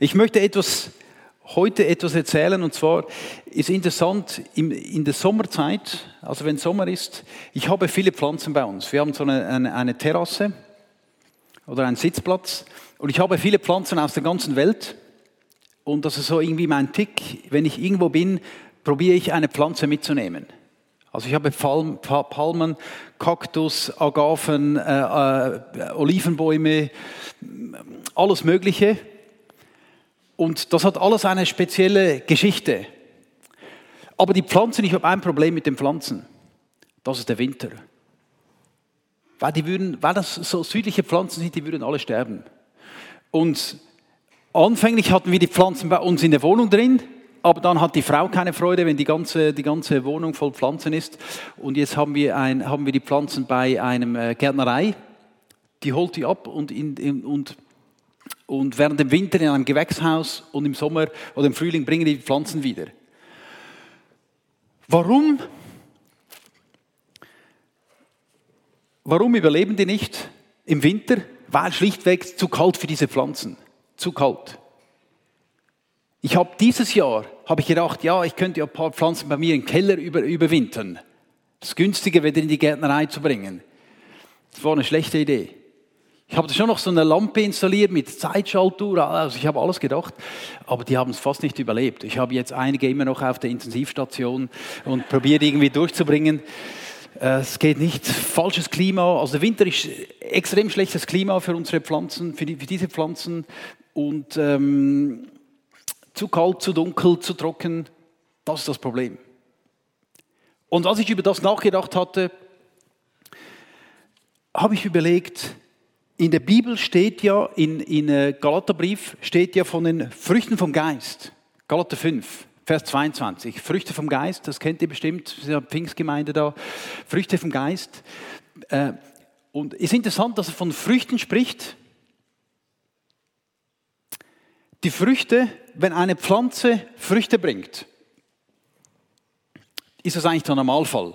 Ich möchte etwas, heute etwas erzählen und zwar ist interessant, in der Sommerzeit, also wenn Sommer ist, ich habe viele Pflanzen bei uns. Wir haben so eine, eine, eine Terrasse oder einen Sitzplatz und ich habe viele Pflanzen aus der ganzen Welt und das ist so irgendwie mein Tick, wenn ich irgendwo bin, probiere ich eine Pflanze mitzunehmen. Also ich habe Palmen, Kaktus, Agaven, äh, äh, Olivenbäume, alles Mögliche. Und das hat alles eine spezielle Geschichte. Aber die Pflanzen, ich habe ein Problem mit den Pflanzen. Das ist der Winter. Weil, die würden, weil das so südliche Pflanzen sind, die würden alle sterben. Und anfänglich hatten wir die Pflanzen bei uns in der Wohnung drin aber dann hat die Frau keine Freude, wenn die ganze, die ganze Wohnung voll Pflanzen ist. Und jetzt haben wir, ein, haben wir die Pflanzen bei einem äh, Gärtnerei. Die holt die ab und, in, in, und, und während dem Winter in einem Gewächshaus und im Sommer oder im Frühling bringen die Pflanzen wieder. Warum? Warum überleben die nicht im Winter? Weil schlichtweg zu kalt für diese Pflanzen. Zu kalt. Ich habe dieses Jahr habe ich gedacht, ja, ich könnte ja ein paar Pflanzen bei mir im Keller über, überwintern. Das ist günstiger, wieder in die Gärtnerei zu bringen. Das war eine schlechte Idee. Ich habe schon noch so eine Lampe installiert mit Zeitschaltuhr, also ich habe alles gedacht, aber die haben es fast nicht überlebt. Ich habe jetzt einige immer noch auf der Intensivstation und probiere irgendwie durchzubringen. Äh, es geht nicht. Falsches Klima. Also der Winter ist extrem schlechtes Klima für unsere Pflanzen, für, die, für diese Pflanzen. Und ähm, zu kalt, zu dunkel, zu trocken. Das ist das Problem. Und als ich über das nachgedacht hatte, habe ich überlegt, in der Bibel steht ja, in, in äh, Galaterbrief steht ja von den Früchten vom Geist. Galater 5, Vers 22. Früchte vom Geist, das kennt ihr bestimmt, das ist Pfingstgemeinde da. Früchte vom Geist. Äh, und es ist interessant, dass er von Früchten spricht. Die Früchte wenn eine Pflanze Früchte bringt, ist das eigentlich der Normalfall.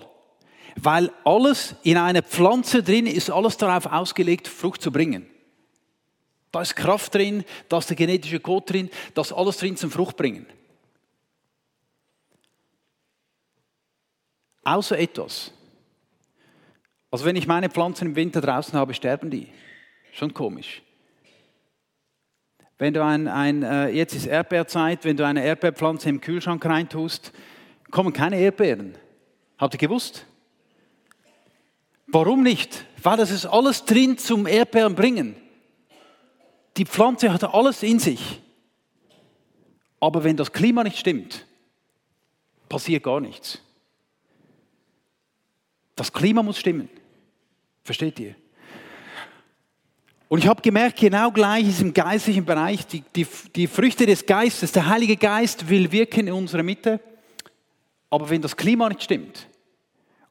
Weil alles in einer Pflanze drin ist, alles darauf ausgelegt, Frucht zu bringen. Da ist Kraft drin, da ist der genetische Code drin, da ist alles drin zum Frucht bringen. Außer etwas. Also wenn ich meine Pflanzen im Winter draußen habe, sterben die. Schon komisch. Wenn du ein, ein äh, jetzt ist Erdbeerzeit, wenn du eine Erdbeerpflanze im Kühlschrank reintust, kommen keine Erdbeeren. Habt ihr gewusst? Warum nicht? Weil das ist alles drin zum Erdbeeren bringen. Die Pflanze hat alles in sich. Aber wenn das Klima nicht stimmt, passiert gar nichts. Das Klima muss stimmen. Versteht ihr? Und ich habe gemerkt, genau gleich ist im geistlichen Bereich die, die, die Früchte des Geistes. Der Heilige Geist will wirken in unserer Mitte, aber wenn das Klima nicht stimmt,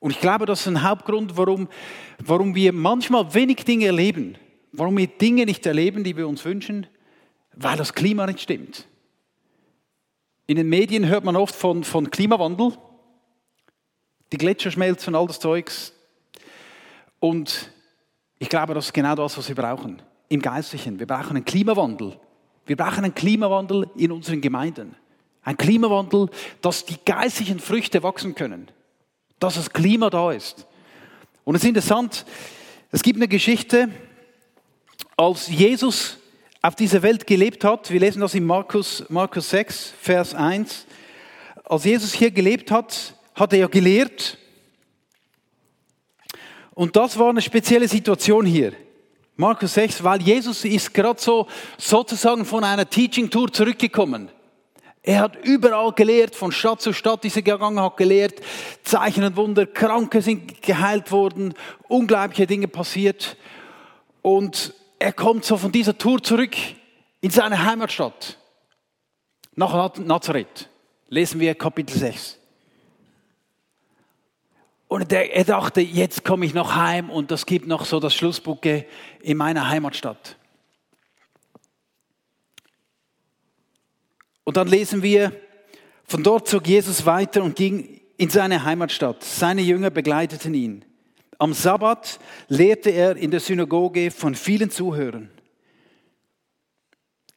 und ich glaube, das ist ein Hauptgrund, warum, warum wir manchmal wenig Dinge erleben, warum wir Dinge nicht erleben, die wir uns wünschen, weil das Klima nicht stimmt. In den Medien hört man oft von, von Klimawandel, die Gletscher schmelzen, all das Zeugs. Und ich glaube, das ist genau das, was wir brauchen im Geistlichen. Wir brauchen einen Klimawandel. Wir brauchen einen Klimawandel in unseren Gemeinden. Ein Klimawandel, dass die geistlichen Früchte wachsen können. Dass das Klima da ist. Und es ist interessant, es gibt eine Geschichte, als Jesus auf dieser Welt gelebt hat, wir lesen das in Markus, Markus 6, Vers 1, als Jesus hier gelebt hat, hat er ja gelehrt und das war eine spezielle Situation hier. Markus 6, weil Jesus ist gerade so sozusagen von einer Teaching Tour zurückgekommen. Er hat überall gelehrt, von Stadt zu Stadt ist er gegangen, hat gelehrt, Zeichen und Wunder, Kranke sind geheilt worden, unglaubliche Dinge passiert. Und er kommt so von dieser Tour zurück in seine Heimatstadt, nach Nazareth. Lesen wir Kapitel 6. Und er dachte, jetzt komme ich noch heim und das gibt noch so das Schlussbucke in meiner Heimatstadt. Und dann lesen wir, von dort zog Jesus weiter und ging in seine Heimatstadt. Seine Jünger begleiteten ihn. Am Sabbat lehrte er in der Synagoge von vielen Zuhörern.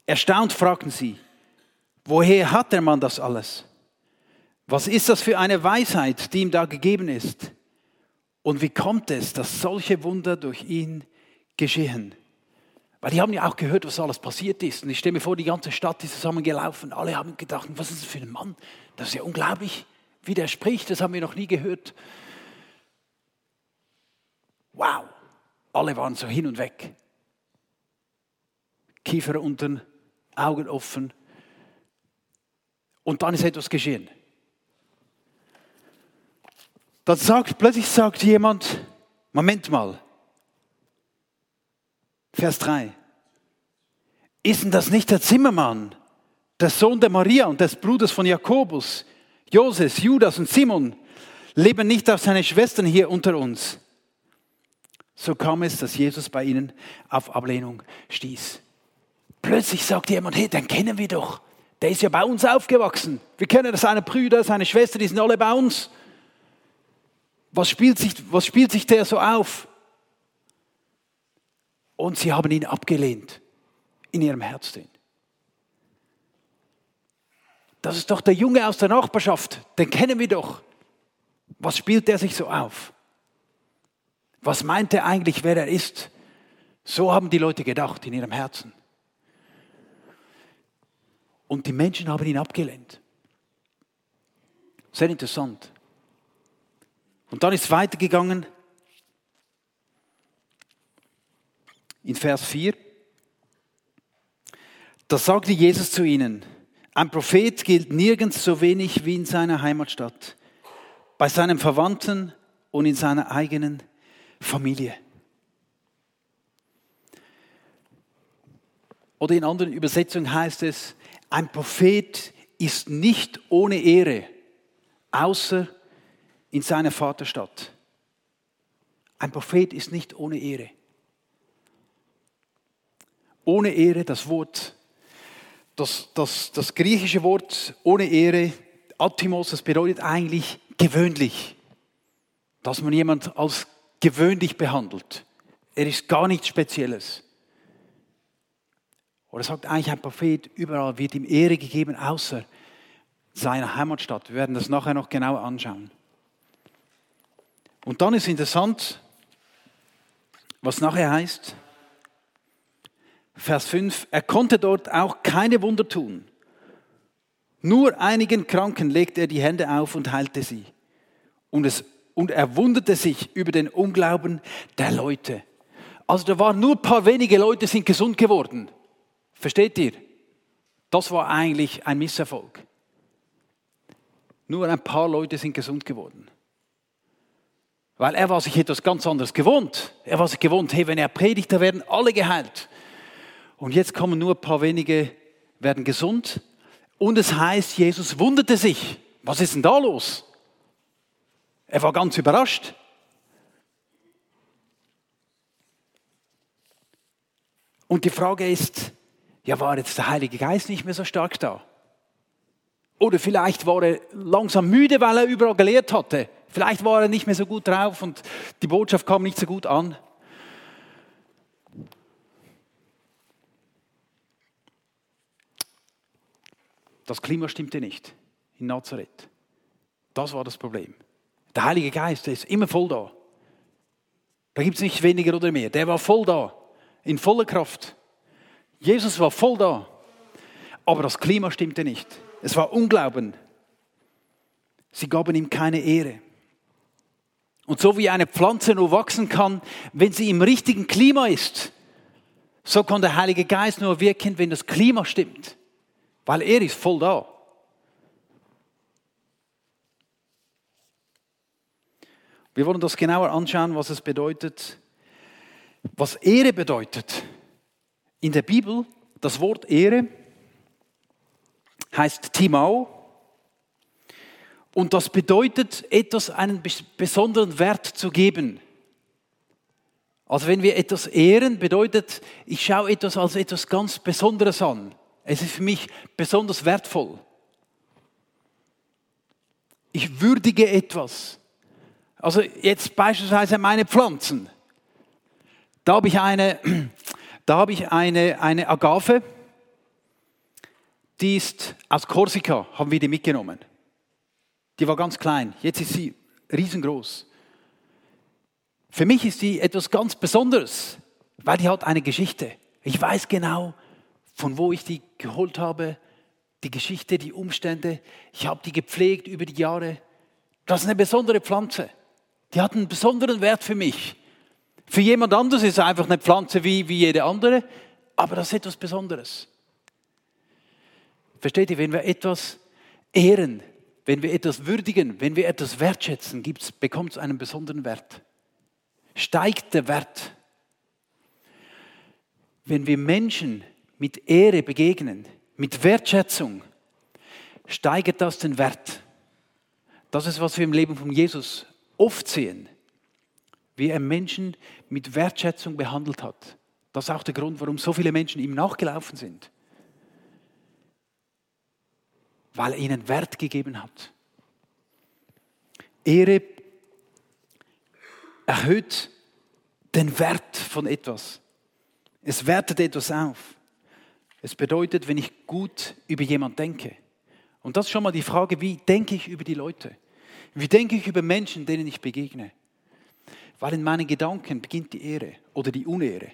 Erstaunt fragten sie, woher hat der Mann das alles? Was ist das für eine Weisheit, die ihm da gegeben ist? Und wie kommt es, dass solche Wunder durch ihn geschehen? Weil die haben ja auch gehört, was alles passiert ist. Und ich stelle mir vor, die ganze Stadt ist zusammengelaufen. Alle haben gedacht, was ist das für ein Mann? Das ist ja unglaublich, wie der spricht. Das haben wir noch nie gehört. Wow. Alle waren so hin und weg. Kiefer unten, Augen offen. Und dann ist etwas geschehen. Dann sagt, plötzlich sagt jemand, Moment mal, Vers 3. Ist denn das nicht der Zimmermann, der Sohn der Maria und des Bruders von Jakobus, Joses, Judas und Simon? Leben nicht auch seine Schwestern hier unter uns? So kam es, dass Jesus bei ihnen auf Ablehnung stieß. Plötzlich sagt jemand, hey, den kennen wir doch. Der ist ja bei uns aufgewachsen. Wir kennen seine Brüder, seine Schwester, die sind alle bei uns. Was spielt sich, was spielt sich der so auf? Und sie haben ihn abgelehnt in ihrem Herzen. Das ist doch der Junge aus der Nachbarschaft, den kennen wir doch. Was spielt der sich so auf? Was meint er eigentlich, wer er ist? So haben die Leute gedacht in ihrem Herzen. Und die Menschen haben ihn abgelehnt. Sehr interessant. Und dann ist es weitergegangen in Vers 4. Da sagte Jesus zu ihnen, ein Prophet gilt nirgends so wenig wie in seiner Heimatstadt, bei seinen Verwandten und in seiner eigenen Familie. Oder in anderen Übersetzungen heißt es, ein Prophet ist nicht ohne Ehre, außer in seiner Vaterstadt. Ein Prophet ist nicht ohne Ehre. Ohne Ehre, das Wort, das, das, das griechische Wort ohne Ehre, Atimos, das bedeutet eigentlich gewöhnlich. Dass man jemand als gewöhnlich behandelt. Er ist gar nichts Spezielles. Oder sagt eigentlich ein Prophet, überall wird ihm Ehre gegeben, außer seiner Heimatstadt. Wir werden das nachher noch genauer anschauen. Und dann ist interessant, was nachher heißt, Vers 5, er konnte dort auch keine Wunder tun. Nur einigen Kranken legte er die Hände auf und heilte sie. Und, es, und er wunderte sich über den Unglauben der Leute. Also da waren nur ein paar wenige Leute, sind gesund geworden. Versteht ihr? Das war eigentlich ein Misserfolg. Nur ein paar Leute sind gesund geworden. Weil er war sich etwas ganz anderes gewohnt. Er war sich gewohnt, hey, wenn er predigt, da werden alle geheilt. Und jetzt kommen nur ein paar wenige, werden gesund. Und es heißt, Jesus wunderte sich. Was ist denn da los? Er war ganz überrascht. Und die Frage ist, ja, war jetzt der Heilige Geist nicht mehr so stark da? Oder vielleicht war er langsam müde, weil er überall gelehrt hatte. Vielleicht war er nicht mehr so gut drauf und die Botschaft kam nicht so gut an. Das Klima stimmte nicht in Nazareth. Das war das Problem. Der Heilige Geist, der ist immer voll da. Da gibt es nicht weniger oder mehr. Der war voll da, in voller Kraft. Jesus war voll da, aber das Klima stimmte nicht. Es war Unglauben. Sie gaben ihm keine Ehre. Und so wie eine Pflanze nur wachsen kann, wenn sie im richtigen Klima ist, so kann der Heilige Geist nur wirken, wenn das Klima stimmt, weil er ist voll da. Wir wollen das genauer anschauen, was es bedeutet, was Ehre bedeutet. In der Bibel, das Wort Ehre heißt Timau und das bedeutet, etwas einen besonderen Wert zu geben. Also wenn wir etwas ehren, bedeutet, ich schaue etwas als etwas ganz Besonderes an. Es ist für mich besonders wertvoll. Ich würdige etwas. Also jetzt beispielsweise meine Pflanzen. Da habe ich eine da habe ich eine, eine Agave, die ist aus Korsika, haben wir die mitgenommen. Die war ganz klein, jetzt ist sie riesengroß. Für mich ist die etwas ganz Besonderes, weil die hat eine Geschichte. Ich weiß genau, von wo ich die geholt habe, die Geschichte, die Umstände. Ich habe die gepflegt über die Jahre. Das ist eine besondere Pflanze. Die hat einen besonderen Wert für mich. Für jemand anderes ist es einfach eine Pflanze wie, wie jede andere, aber das ist etwas Besonderes. Versteht ihr, wenn wir etwas ehren, wenn wir etwas würdigen, wenn wir etwas wertschätzen, bekommt es einen besonderen Wert. Steigt der Wert. Wenn wir Menschen mit Ehre begegnen, mit Wertschätzung, steigert das den Wert. Das ist, was wir im Leben von Jesus oft sehen, wie er Menschen mit Wertschätzung behandelt hat. Das ist auch der Grund, warum so viele Menschen ihm nachgelaufen sind. Weil er ihnen Wert gegeben hat. Ehre erhöht den Wert von etwas. Es wertet etwas auf. Es bedeutet, wenn ich gut über jemand denke. Und das ist schon mal die Frage, wie denke ich über die Leute? Wie denke ich über Menschen, denen ich begegne? Weil in meinen Gedanken beginnt die Ehre oder die Unehre.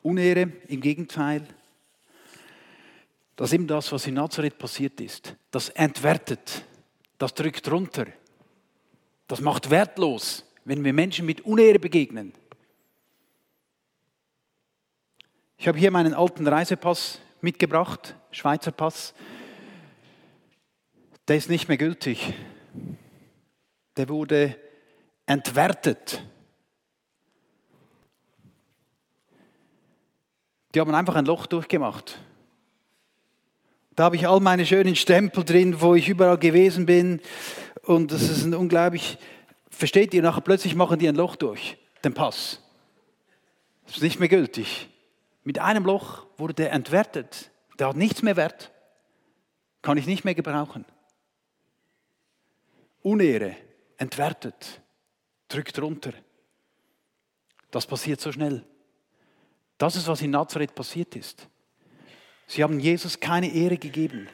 Unehre im Gegenteil, das ist eben das, was in Nazareth passiert ist. Das entwertet, das drückt runter, das macht wertlos, wenn wir Menschen mit Unehre begegnen. Ich habe hier meinen alten Reisepass mitgebracht, Schweizer Pass. Der ist nicht mehr gültig. Der wurde entwertet. Die haben einfach ein Loch durchgemacht. Da habe ich all meine schönen Stempel drin, wo ich überall gewesen bin. Und das ist ein unglaublich, versteht ihr, nachher plötzlich machen die ein Loch durch, den Pass. Das ist nicht mehr gültig. Mit einem Loch wurde entwertet. Der hat nichts mehr wert. Kann ich nicht mehr gebrauchen. Unehre, entwertet, drückt runter. Das passiert so schnell. Das ist, was in Nazareth passiert ist. Sie haben Jesus keine Ehre gegeben.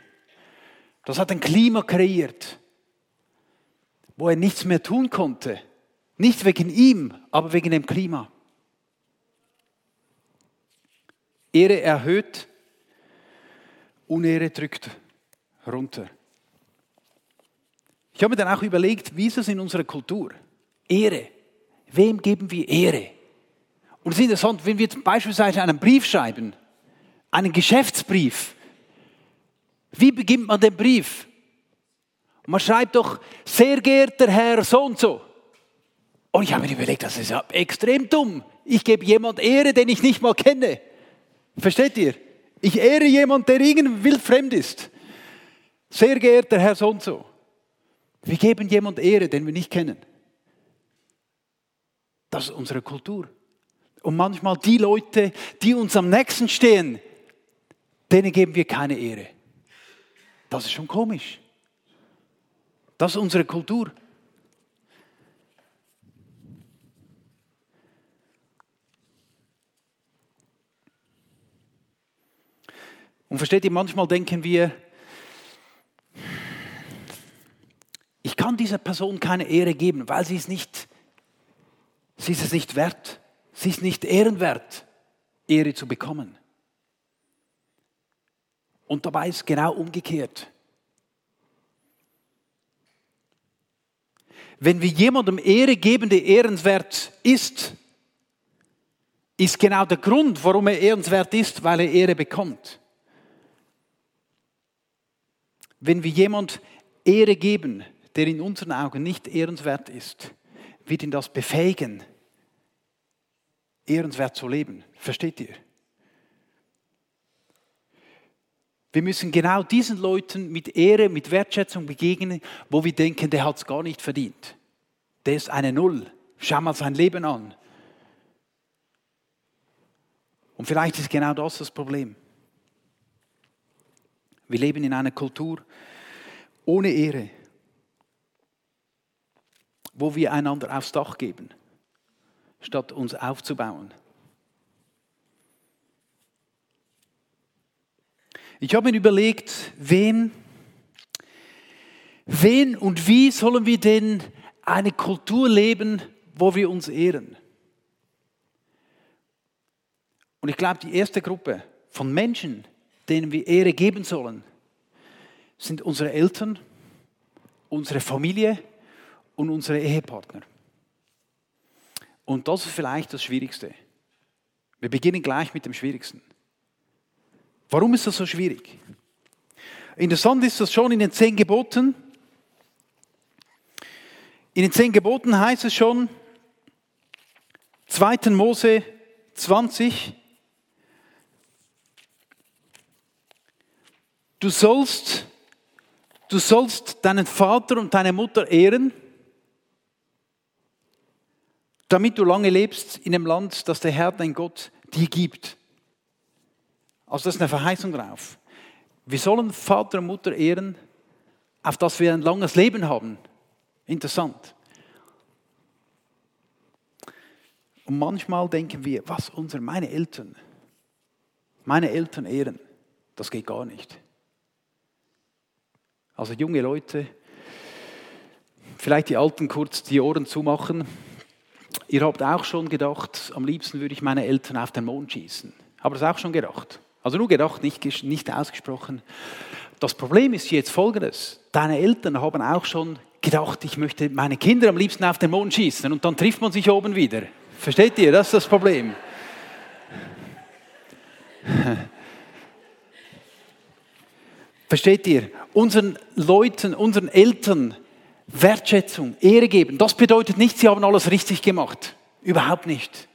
Das hat ein Klima kreiert, wo er nichts mehr tun konnte. Nicht wegen ihm, aber wegen dem Klima. Ehre erhöht, Unehre drückt runter. Ich habe mir dann auch überlegt, wie ist es in unserer Kultur? Ehre. Wem geben wir Ehre? Und es ist interessant, wenn wir beispielsweise einen Brief schreiben, einen Geschäftsbrief, wie beginnt man den Brief? Man schreibt doch, sehr geehrter Herr so und so. Und ich habe mir überlegt, das ist ja extrem dumm. Ich gebe jemand Ehre, den ich nicht mal kenne. Versteht ihr? Ich ehre jemanden, der irgendwie wildfremd ist. Sehr geehrter Herr so und so. Wir geben jemand Ehre, den wir nicht kennen. Das ist unsere Kultur. Und manchmal die Leute, die uns am nächsten stehen, denen geben wir keine Ehre. Das ist schon komisch. Das ist unsere Kultur. Und versteht ihr, manchmal denken wir, ich kann dieser Person keine Ehre geben, weil sie ist nicht, sie ist es nicht wert. Sie ist nicht ehrenwert, Ehre zu bekommen. Und dabei ist genau umgekehrt. Wenn wir jemandem Ehre geben, der ehrenswert ist, ist genau der Grund, warum er ehrenswert ist, weil er Ehre bekommt. Wenn wir jemand Ehre geben, der in unseren Augen nicht ehrenswert ist, wird ihn das befähigen, ehrenswert zu leben. Versteht ihr? Wir müssen genau diesen Leuten mit Ehre, mit Wertschätzung begegnen, wo wir denken, der hat es gar nicht verdient. Der ist eine Null. Schau mal sein Leben an. Und vielleicht ist genau das das Problem. Wir leben in einer Kultur ohne Ehre, wo wir einander aufs Dach geben, statt uns aufzubauen. Ich habe mir überlegt, wen, wen und wie sollen wir denn eine Kultur leben, wo wir uns ehren? Und ich glaube, die erste Gruppe von Menschen, denen wir Ehre geben sollen, sind unsere Eltern, unsere Familie und unsere Ehepartner. Und das ist vielleicht das Schwierigste. Wir beginnen gleich mit dem Schwierigsten. Warum ist das so schwierig? Interessant ist das schon in den zehn Geboten. In den zehn Geboten heißt es schon, 2. Mose 20, du sollst, du sollst deinen Vater und deine Mutter ehren, damit du lange lebst in dem Land, das der Herr, dein Gott, dir gibt. Also das ist eine Verheißung drauf. Wir sollen Vater und Mutter ehren, auf das wir ein langes Leben haben. Interessant. Und manchmal denken wir, was unsere, meine Eltern, meine Eltern ehren, das geht gar nicht. Also junge Leute, vielleicht die Alten kurz die Ohren zumachen. Ihr habt auch schon gedacht, am liebsten würde ich meine Eltern auf den Mond schießen. Habt ihr das auch schon gedacht? Also nur gedacht, nicht, nicht ausgesprochen. Das Problem ist jetzt folgendes. Deine Eltern haben auch schon gedacht, ich möchte meine Kinder am liebsten auf den Mond schießen und dann trifft man sich oben wieder. Versteht ihr? Das ist das Problem. Versteht ihr? Unseren Leuten, unseren Eltern Wertschätzung, Ehre geben. Das bedeutet nicht, sie haben alles richtig gemacht. Überhaupt nicht.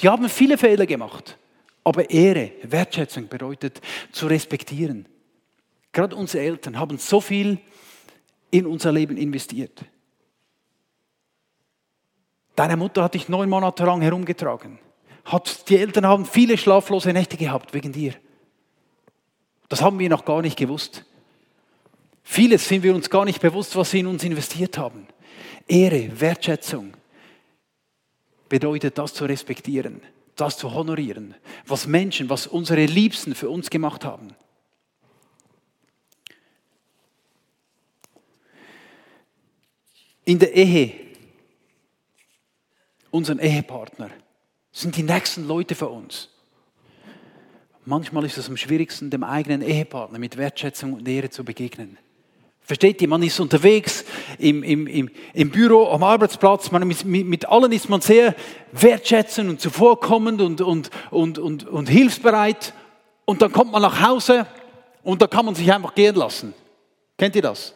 Die haben viele Fehler gemacht. Aber Ehre, Wertschätzung bedeutet zu respektieren. Gerade unsere Eltern haben so viel in unser Leben investiert. Deine Mutter hat dich neun Monate lang herumgetragen. Hat, die Eltern haben viele schlaflose Nächte gehabt wegen dir. Das haben wir noch gar nicht gewusst. Vieles sind wir uns gar nicht bewusst, was sie in uns investiert haben. Ehre, Wertschätzung bedeutet das zu respektieren das zu honorieren, was Menschen, was unsere Liebsten für uns gemacht haben. In der Ehe, unseren Ehepartner, sind die nächsten Leute für uns. Manchmal ist es am schwierigsten, dem eigenen Ehepartner mit Wertschätzung und Ehre zu begegnen. Versteht ihr, man ist unterwegs im, im, im, im Büro, am Arbeitsplatz, man, mit, mit allen ist man sehr wertschätzend und zuvorkommend und, und, und, und, und hilfsbereit. Und dann kommt man nach Hause und da kann man sich einfach gehen lassen. Kennt ihr das?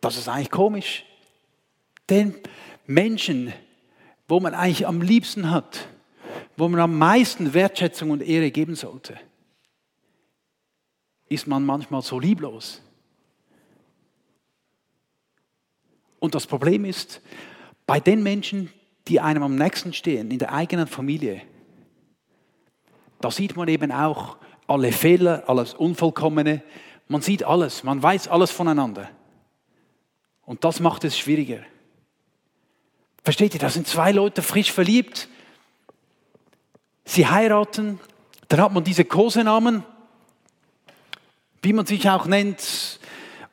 Das ist eigentlich komisch. Den Menschen, wo man eigentlich am liebsten hat, wo man am meisten Wertschätzung und Ehre geben sollte, ist man manchmal so lieblos. Und das Problem ist, bei den Menschen, die einem am nächsten stehen, in der eigenen Familie, da sieht man eben auch alle Fehler, alles Unvollkommene. Man sieht alles, man weiß alles voneinander. Und das macht es schwieriger. Versteht ihr, da sind zwei Leute frisch verliebt. Sie heiraten, dann hat man diese Kosenamen wie man sich auch nennt.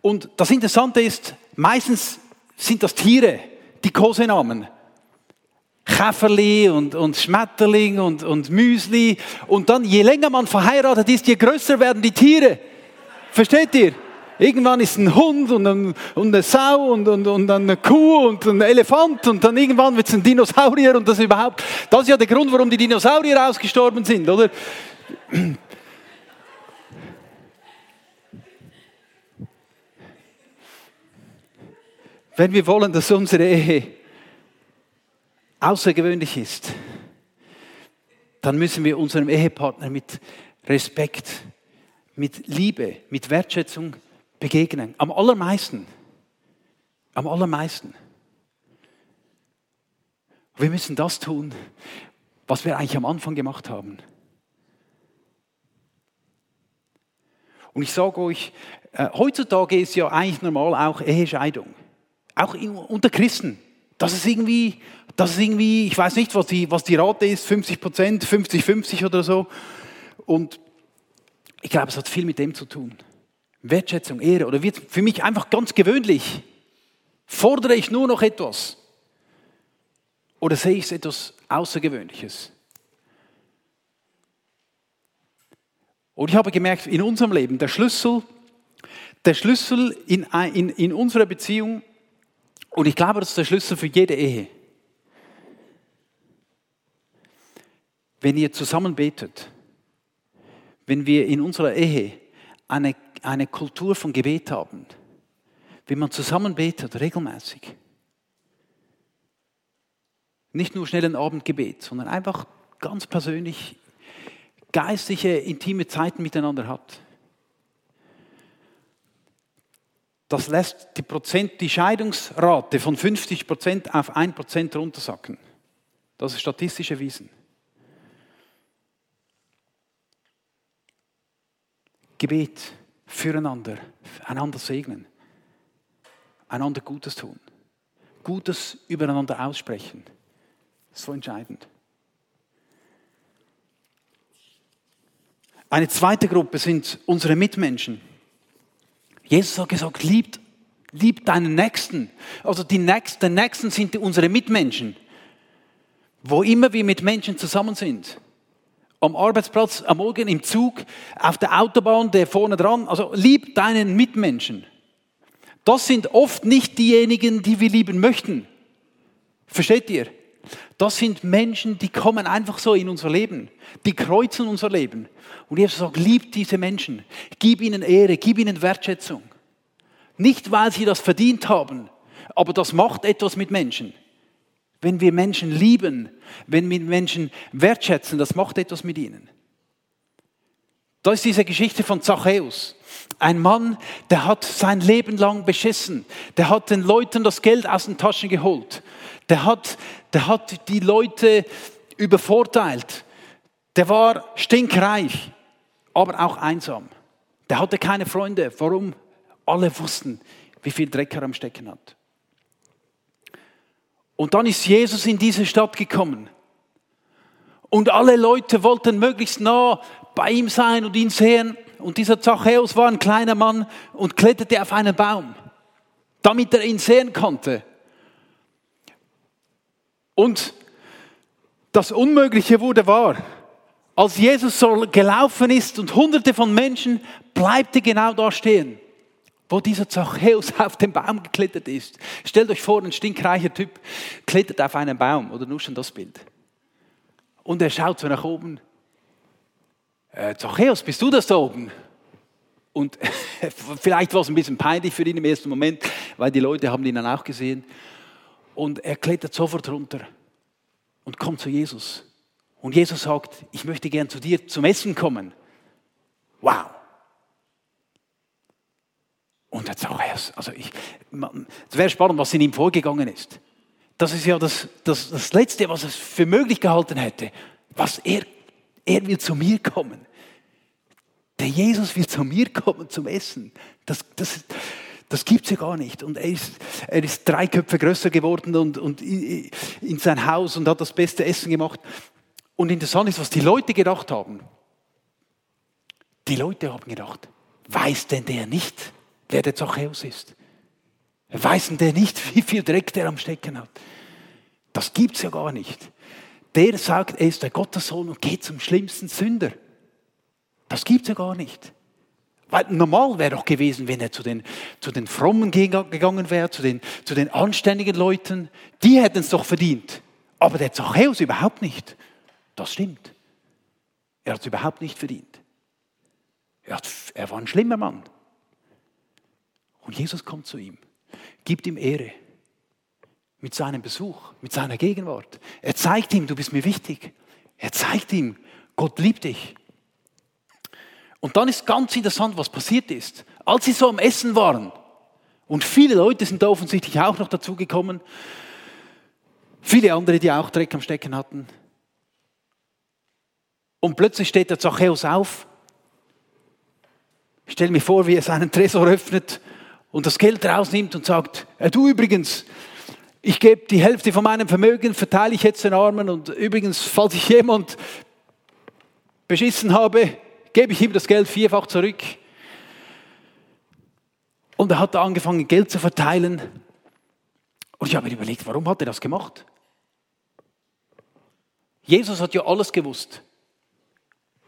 Und das Interessante ist, meistens sind das Tiere, die Kosenamen. Käferli und, und Schmetterling und, und Müsli. Und dann, je länger man verheiratet ist, je größer werden die Tiere. Versteht ihr? Irgendwann ist ein Hund und, ein, und eine Sau und, und, und eine Kuh und ein Elefant und dann irgendwann wird es ein Dinosaurier und das überhaupt. Das ist ja der Grund, warum die Dinosaurier ausgestorben sind, oder? Wenn wir wollen, dass unsere Ehe außergewöhnlich ist, dann müssen wir unserem Ehepartner mit Respekt, mit Liebe, mit Wertschätzung begegnen. Am allermeisten. Am allermeisten. Wir müssen das tun, was wir eigentlich am Anfang gemacht haben. Und ich sage euch, äh, heutzutage ist ja eigentlich normal auch Ehescheidung auch unter Christen. Das ist irgendwie, das ist irgendwie, ich weiß nicht, was die, was die Rate ist, 50 Prozent, 50, 50 oder so. Und Ich glaube, es hat viel mit dem zu tun. Wertschätzung, Ehre oder wird für mich einfach ganz gewöhnlich. Fordere ich nur noch etwas? Oder sehe ich es etwas Außergewöhnliches? Und ich habe gemerkt, in unserem Leben, der Schlüssel, der Schlüssel in, in, in unserer Beziehung, und ich glaube, das ist der Schlüssel für jede Ehe. Wenn ihr zusammen betet, wenn wir in unserer Ehe eine, eine Kultur von Gebet haben, wenn man zusammen betet, regelmäßig, nicht nur schnell ein Abendgebet, sondern einfach ganz persönlich geistliche, intime Zeiten miteinander hat. Das lässt die, Prozent, die Scheidungsrate von 50 Prozent auf 1 Prozent runtersacken. Das ist statistisch erwiesen. Gebet füreinander, einander segnen, einander Gutes tun, Gutes übereinander aussprechen. So entscheidend. Eine zweite Gruppe sind unsere Mitmenschen. Jesus hat gesagt, liebt, liebt deinen Nächsten. Also die Nächsten, die Nächsten sind unsere Mitmenschen. Wo immer wir mit Menschen zusammen sind am Arbeitsplatz, am Morgen im Zug, auf der Autobahn, der vorne dran. Also lieb deinen Mitmenschen. Das sind oft nicht diejenigen, die wir lieben möchten. Versteht ihr? Das sind Menschen, die kommen einfach so in unser Leben. Die kreuzen unser Leben. Und Jesus sagt, lieb diese Menschen. Gib ihnen Ehre, gib ihnen Wertschätzung. Nicht, weil sie das verdient haben, aber das macht etwas mit Menschen. Wenn wir Menschen lieben, wenn wir Menschen wertschätzen, das macht etwas mit ihnen. Da ist diese Geschichte von Zachäus. Ein Mann, der hat sein Leben lang beschissen. Der hat den Leuten das Geld aus den Taschen geholt. Der hat, der hat die Leute übervorteilt. Der war stinkreich, aber auch einsam. Der hatte keine Freunde. Warum? Alle wussten, wie viel Dreck er am Stecken hat. Und dann ist Jesus in diese Stadt gekommen. Und alle Leute wollten möglichst nah bei ihm sein und ihn sehen. Und dieser Zachäus war ein kleiner Mann und kletterte auf einen Baum, damit er ihn sehen konnte. Und das Unmögliche wurde wahr. Als Jesus so gelaufen ist und hunderte von Menschen, bleibte genau da stehen wo dieser Zachäus auf den Baum geklettert ist. Stellt euch vor, ein stinkreicher Typ klettert auf einen Baum, oder nur schon das Bild. Und er schaut so nach oben. Äh, Zachäus, bist du das da oben? Und vielleicht war es ein bisschen peinlich für ihn im ersten Moment, weil die Leute haben ihn dann auch gesehen. Und er klettert sofort runter und kommt zu Jesus. Und Jesus sagt, ich möchte gern zu dir zum Essen kommen. Wow. Auch erst, also ich, es wäre spannend, was in ihm vorgegangen ist. Das ist ja das, das, das Letzte, was es für möglich gehalten hätte. Was er, er will zu mir kommen. Der Jesus will zu mir kommen zum Essen. Das, das, das gibt es ja gar nicht. Und er ist, er ist drei Köpfe größer geworden und, und in sein Haus und hat das beste Essen gemacht. Und interessant ist, was die Leute gedacht haben. Die Leute haben gedacht, weiß denn der nicht, wer der Zachäus ist. Weiß denn der nicht, wie viel Dreck der am Stecken hat? Das gibt's ja gar nicht. Der sagt, er ist der Gottessohn und geht zum schlimmsten Sünder. Das gibt's ja gar nicht. Weil normal wäre doch gewesen, wenn er zu den, zu den Frommen gegangen wäre, zu den, zu den anständigen Leuten. Die hätten es doch verdient. Aber der Zachäus überhaupt nicht. Das stimmt. Er hat es überhaupt nicht verdient. Er, hat, er war ein schlimmer Mann. Und Jesus kommt zu ihm, gibt ihm Ehre mit seinem Besuch, mit seiner Gegenwart. Er zeigt ihm, du bist mir wichtig. Er zeigt ihm, Gott liebt dich. Und dann ist ganz interessant, was passiert ist. Als sie so am Essen waren, und viele Leute sind da offensichtlich auch noch dazugekommen, viele andere, die auch Dreck am Stecken hatten. Und plötzlich steht der Zachäus auf. Ich stelle mir vor, wie er seinen Tresor öffnet und das Geld rausnimmt und sagt, äh, du übrigens, ich gebe die Hälfte von meinem Vermögen, verteile ich jetzt den Armen und übrigens, falls ich jemand beschissen habe, gebe ich ihm das Geld vierfach zurück. Und er hat angefangen, Geld zu verteilen. Und ich habe mir überlegt, warum hat er das gemacht? Jesus hat ja alles gewusst.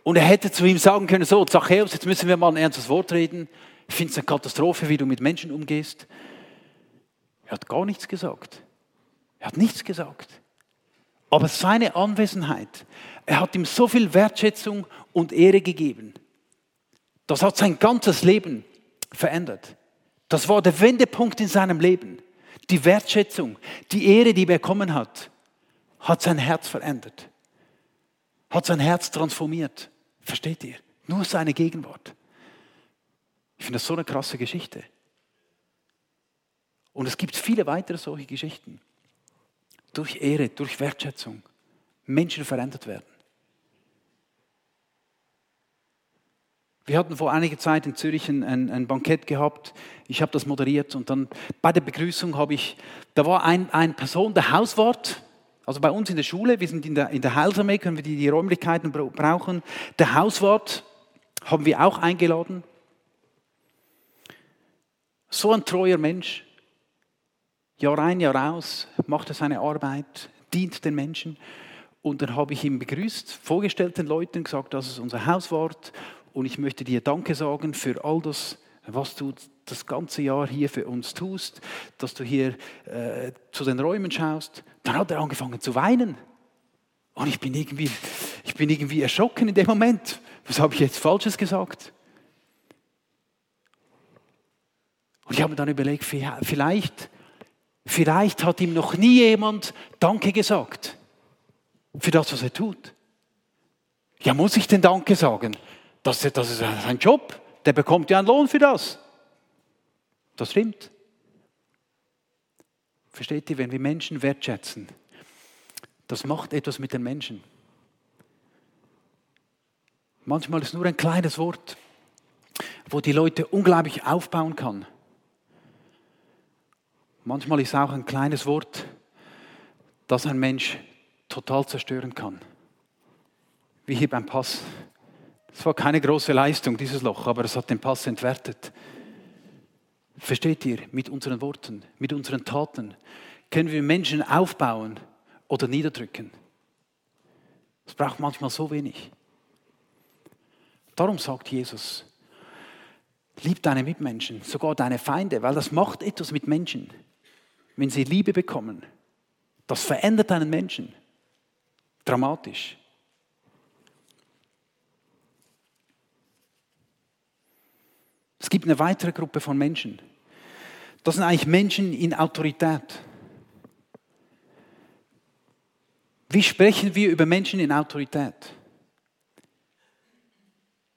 Und er hätte zu ihm sagen können, so, Zachäus, jetzt müssen wir mal ein ernstes Wort reden. Ich finde es eine Katastrophe, wie du mit Menschen umgehst. Er hat gar nichts gesagt. Er hat nichts gesagt. Aber seine Anwesenheit, er hat ihm so viel Wertschätzung und Ehre gegeben. Das hat sein ganzes Leben verändert. Das war der Wendepunkt in seinem Leben. Die Wertschätzung, die Ehre, die er bekommen hat, hat sein Herz verändert. Hat sein Herz transformiert. Versteht ihr? Nur seine Gegenwart. Ich finde das so eine krasse Geschichte. Und es gibt viele weitere solche Geschichten. Durch Ehre, durch Wertschätzung. Menschen verändert werden. Wir hatten vor einiger Zeit in Zürich ein, ein, ein Bankett gehabt. Ich habe das moderiert und dann bei der Begrüßung habe ich, da war ein, eine Person, der Hauswart, also bei uns in der Schule, wir sind in der, in der Heilsarmee, können wir die, die Räumlichkeiten brauchen. Der Hauswart haben wir auch eingeladen. So ein treuer Mensch. Jahr ein, Jahr aus, macht er seine Arbeit, dient den Menschen. Und dann habe ich ihn begrüßt, vorgestellt den Leuten, gesagt, das ist unser Hauswart und ich möchte dir Danke sagen für all das, was du das ganze Jahr hier für uns tust, dass du hier äh, zu den Räumen schaust. Dann hat er angefangen zu weinen. Und ich bin irgendwie, ich bin irgendwie erschrocken in dem Moment. Was habe ich jetzt Falsches gesagt? Und ich habe mir dann überlegt, vielleicht, vielleicht hat ihm noch nie jemand Danke gesagt für das, was er tut. Ja, muss ich denn Danke sagen? Das, das ist sein Job. Der bekommt ja einen Lohn für das. Das stimmt. Versteht ihr, wenn wir Menschen wertschätzen, das macht etwas mit den Menschen. Manchmal ist nur ein kleines Wort, wo die Leute unglaublich aufbauen kann. Manchmal ist auch ein kleines Wort, das ein Mensch total zerstören kann. Wie hier beim Pass. Es war keine große Leistung, dieses Loch, aber es hat den Pass entwertet. Versteht ihr, mit unseren Worten, mit unseren Taten können wir Menschen aufbauen oder niederdrücken. Es braucht manchmal so wenig. Darum sagt Jesus, lieb deine Mitmenschen, sogar deine Feinde, weil das macht etwas mit Menschen. Wenn sie Liebe bekommen, das verändert einen Menschen. Dramatisch. Es gibt eine weitere Gruppe von Menschen. Das sind eigentlich Menschen in Autorität. Wie sprechen wir über Menschen in Autorität?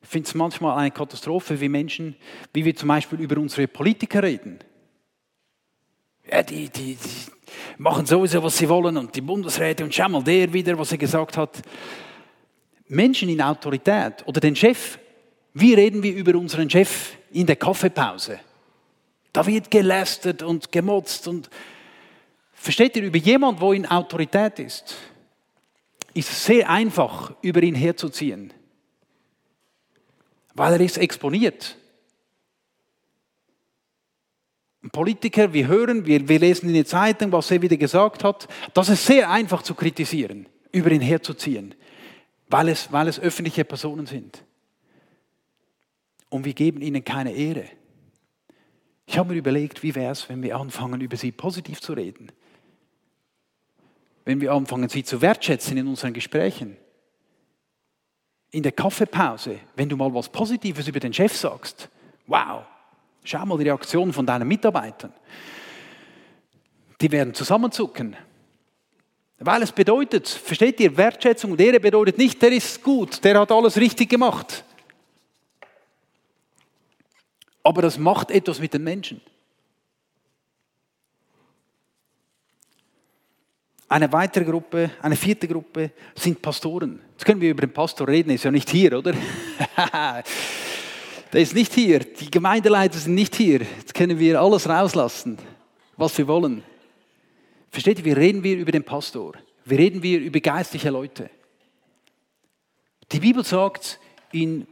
Ich finde es manchmal eine Katastrophe, wie Menschen, wie wir zum Beispiel über unsere Politiker reden. Ja, die, die, die machen sowieso, was sie wollen und die Bundesräte und schau mal der wieder, was er gesagt hat. Menschen in Autorität oder den Chef. Wie reden wir über unseren Chef? in der Kaffeepause. Da wird gelästert und gemotzt und versteht ihr, über jemand, wo in Autorität ist, ist es sehr einfach, über ihn herzuziehen, weil er ist exponiert. Ein Politiker, wir hören, wir, wir lesen in der Zeitung, was er wieder gesagt hat, das ist sehr einfach zu kritisieren, über ihn herzuziehen, weil es, weil es öffentliche Personen sind und wir geben ihnen keine Ehre. Ich habe mir überlegt, wie wäre es, wenn wir anfangen, über sie positiv zu reden? Wenn wir anfangen, sie zu wertschätzen in unseren Gesprächen? In der Kaffeepause, wenn du mal was Positives über den Chef sagst, wow, schau mal die Reaktion von deinen Mitarbeitern. Die werden zusammenzucken. Weil es bedeutet, versteht ihr, Wertschätzung und Ehre bedeutet nicht, der ist gut, der hat alles richtig gemacht. Aber das macht etwas mit den Menschen. Eine weitere Gruppe, eine vierte Gruppe sind Pastoren. Jetzt können wir über den Pastor reden, ist ja nicht hier, oder? Der ist nicht hier. Die Gemeindeleiter sind nicht hier. Jetzt können wir alles rauslassen, was wir wollen. Versteht ihr, wir reden wir über den Pastor. Wir reden wir über geistliche Leute. Die Bibel sagt in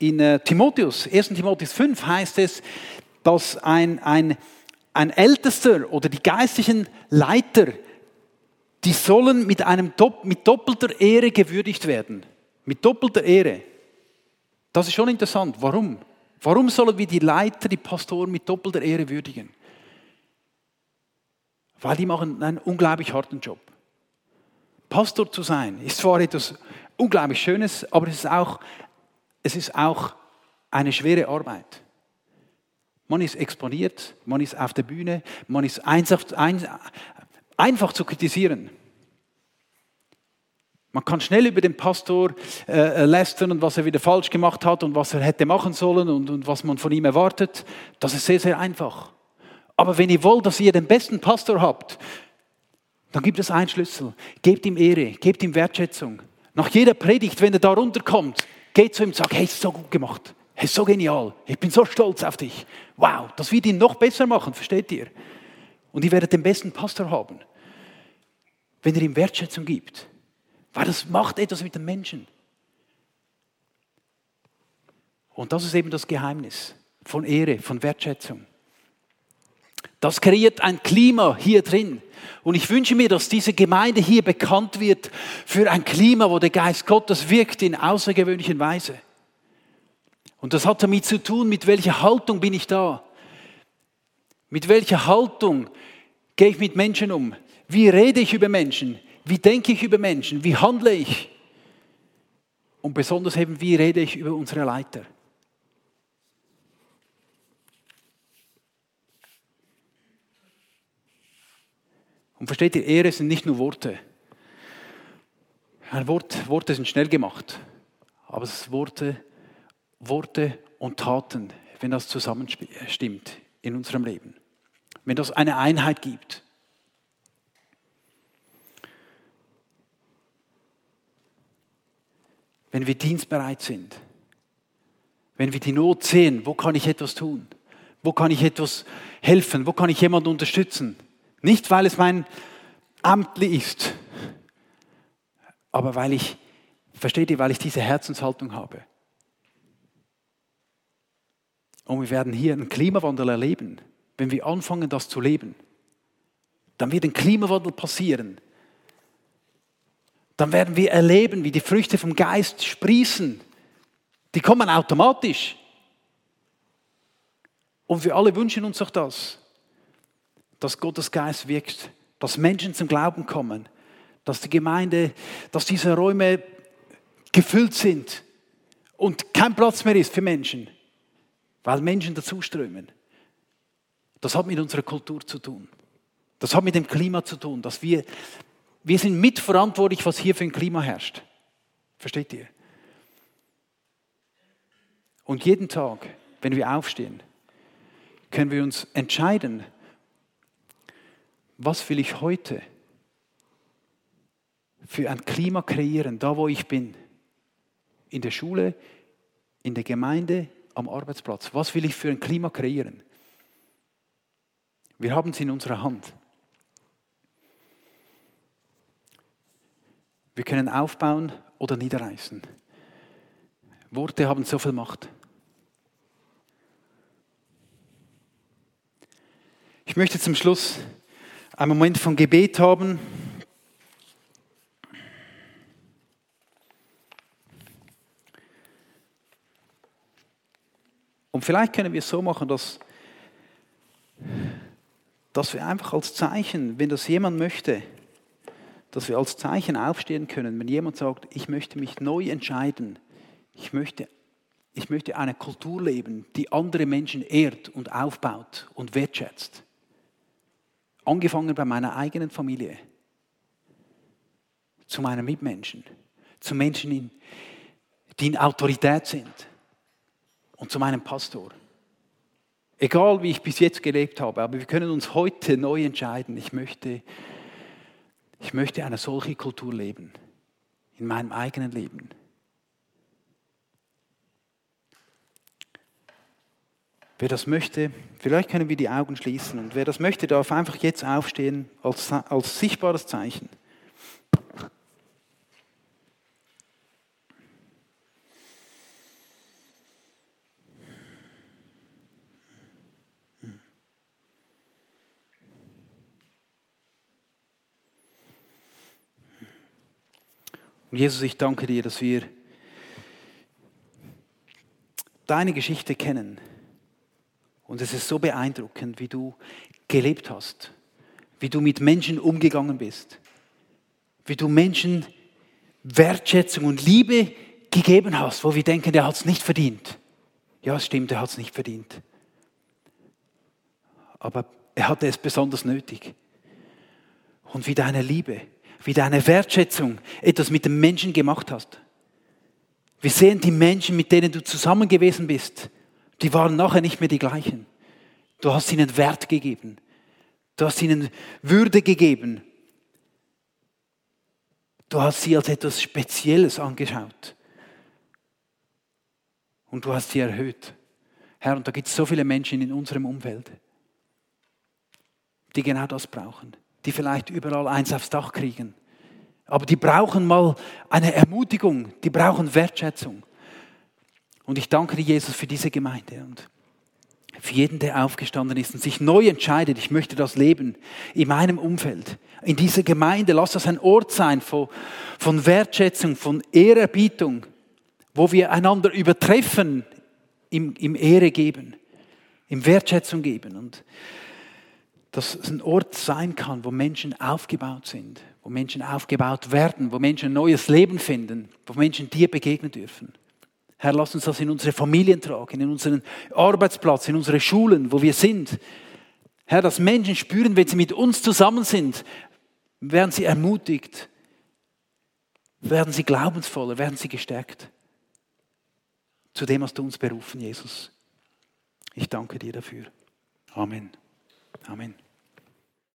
in äh, Timotheus, 1. Timotheus 5 heißt es, dass ein, ein, ein Ältester oder die geistlichen Leiter, die sollen mit, einem, mit doppelter Ehre gewürdigt werden. Mit doppelter Ehre. Das ist schon interessant. Warum? Warum sollen wir die Leiter, die Pastoren mit doppelter Ehre würdigen? Weil die machen einen unglaublich harten Job. Pastor zu sein ist zwar etwas unglaublich Schönes, aber es ist auch, es ist auch eine schwere Arbeit. Man ist exponiert, man ist auf der Bühne, man ist einfach, ein, einfach zu kritisieren. Man kann schnell über den Pastor äh, lästern und was er wieder falsch gemacht hat und was er hätte machen sollen und, und was man von ihm erwartet. Das ist sehr, sehr einfach. Aber wenn ihr wollt, dass ihr den besten Pastor habt, dann gibt es einen Schlüssel. Gebt ihm Ehre, gebt ihm Wertschätzung. Nach jeder Predigt, wenn er da runterkommt, geht zu ihm und sagt, hey, so gut gemacht. Hey, so genial. Ich bin so stolz auf dich. Wow, das wird ihn noch besser machen, versteht ihr? Und ihr werdet den besten Pastor haben, wenn ihr ihm Wertschätzung gibt. Weil das macht etwas mit den Menschen. Und das ist eben das Geheimnis von Ehre, von Wertschätzung. Das kreiert ein Klima hier drin. Und ich wünsche mir, dass diese Gemeinde hier bekannt wird für ein Klima, wo der Geist Gottes wirkt in außergewöhnlichen Weise. Und das hat damit zu tun, mit welcher Haltung bin ich da? Mit welcher Haltung gehe ich mit Menschen um? Wie rede ich über Menschen? Wie denke ich über Menschen? Wie handle ich? Und besonders eben, wie rede ich über unsere Leiter? Und versteht ihr, Ehre sind nicht nur Worte. Ein Wort, Worte sind schnell gemacht, aber es sind Worte, Worte und Taten, wenn das zusammenstimmt in unserem Leben. Wenn das eine Einheit gibt. Wenn wir dienstbereit sind. Wenn wir die Not sehen, wo kann ich etwas tun? Wo kann ich etwas helfen? Wo kann ich jemanden unterstützen? Nicht, weil es mein Amt ist, aber weil ich, versteht ihr, weil ich diese Herzenshaltung habe. Und wir werden hier einen Klimawandel erleben, wenn wir anfangen, das zu leben. Dann wird ein Klimawandel passieren. Dann werden wir erleben, wie die Früchte vom Geist sprießen. Die kommen automatisch. Und wir alle wünschen uns doch das dass Gottes Geist wirkt, dass Menschen zum Glauben kommen, dass die Gemeinde, dass diese Räume gefüllt sind und kein Platz mehr ist für Menschen, weil Menschen dazuströmen. Das hat mit unserer Kultur zu tun. Das hat mit dem Klima zu tun, dass wir, wir sind mitverantwortlich, was hier für ein Klima herrscht. Versteht ihr? Und jeden Tag, wenn wir aufstehen, können wir uns entscheiden, was will ich heute für ein Klima kreieren, da wo ich bin? In der Schule, in der Gemeinde, am Arbeitsplatz. Was will ich für ein Klima kreieren? Wir haben es in unserer Hand. Wir können aufbauen oder niederreißen. Worte haben so viel Macht. Ich möchte zum Schluss einen Moment von Gebet haben. Und vielleicht können wir es so machen, dass, dass wir einfach als Zeichen, wenn das jemand möchte, dass wir als Zeichen aufstehen können, wenn jemand sagt, ich möchte mich neu entscheiden, ich möchte, ich möchte eine Kultur leben, die andere Menschen ehrt und aufbaut und wertschätzt. Angefangen bei meiner eigenen Familie, zu meinen Mitmenschen, zu Menschen, die in Autorität sind und zu meinem Pastor. Egal wie ich bis jetzt gelebt habe, aber wir können uns heute neu entscheiden. Ich möchte, ich möchte eine solche Kultur leben, in meinem eigenen Leben. Wer das möchte, vielleicht können wir die Augen schließen und wer das möchte, darf einfach jetzt aufstehen als, als sichtbares Zeichen. Jesus, ich danke dir, dass wir deine Geschichte kennen. Und es ist so beeindruckend, wie du gelebt hast, wie du mit Menschen umgegangen bist, wie du Menschen Wertschätzung und Liebe gegeben hast, wo wir denken, der hat es nicht verdient. Ja, es stimmt, er hat es nicht verdient. Aber er hatte es besonders nötig. Und wie deine Liebe, wie deine Wertschätzung etwas mit dem Menschen gemacht hast. Wir sehen die Menschen, mit denen du zusammen gewesen bist, die waren nachher nicht mehr die gleichen. Du hast ihnen Wert gegeben. Du hast ihnen Würde gegeben. Du hast sie als etwas Spezielles angeschaut. Und du hast sie erhöht. Herr, und da gibt es so viele Menschen in unserem Umfeld, die genau das brauchen. Die vielleicht überall eins aufs Dach kriegen. Aber die brauchen mal eine Ermutigung. Die brauchen Wertschätzung. Und ich danke dir, Jesus, für diese Gemeinde. Und für jeden, der aufgestanden ist und sich neu entscheidet, ich möchte das leben in meinem Umfeld, in dieser Gemeinde. Lass das ein Ort sein von, von Wertschätzung, von Ehrerbietung, wo wir einander übertreffen im, im Ehre geben, im Wertschätzung geben. Und dass es ein Ort sein kann, wo Menschen aufgebaut sind, wo Menschen aufgebaut werden, wo Menschen ein neues Leben finden, wo Menschen dir begegnen dürfen. Herr, lass uns das in unsere Familien tragen, in unseren Arbeitsplatz, in unsere Schulen, wo wir sind. Herr, dass Menschen spüren, wenn sie mit uns zusammen sind, werden sie ermutigt, werden sie glaubensvoller, werden sie gestärkt. Zu dem hast du uns berufen, Jesus. Ich danke dir dafür. Amen. Amen.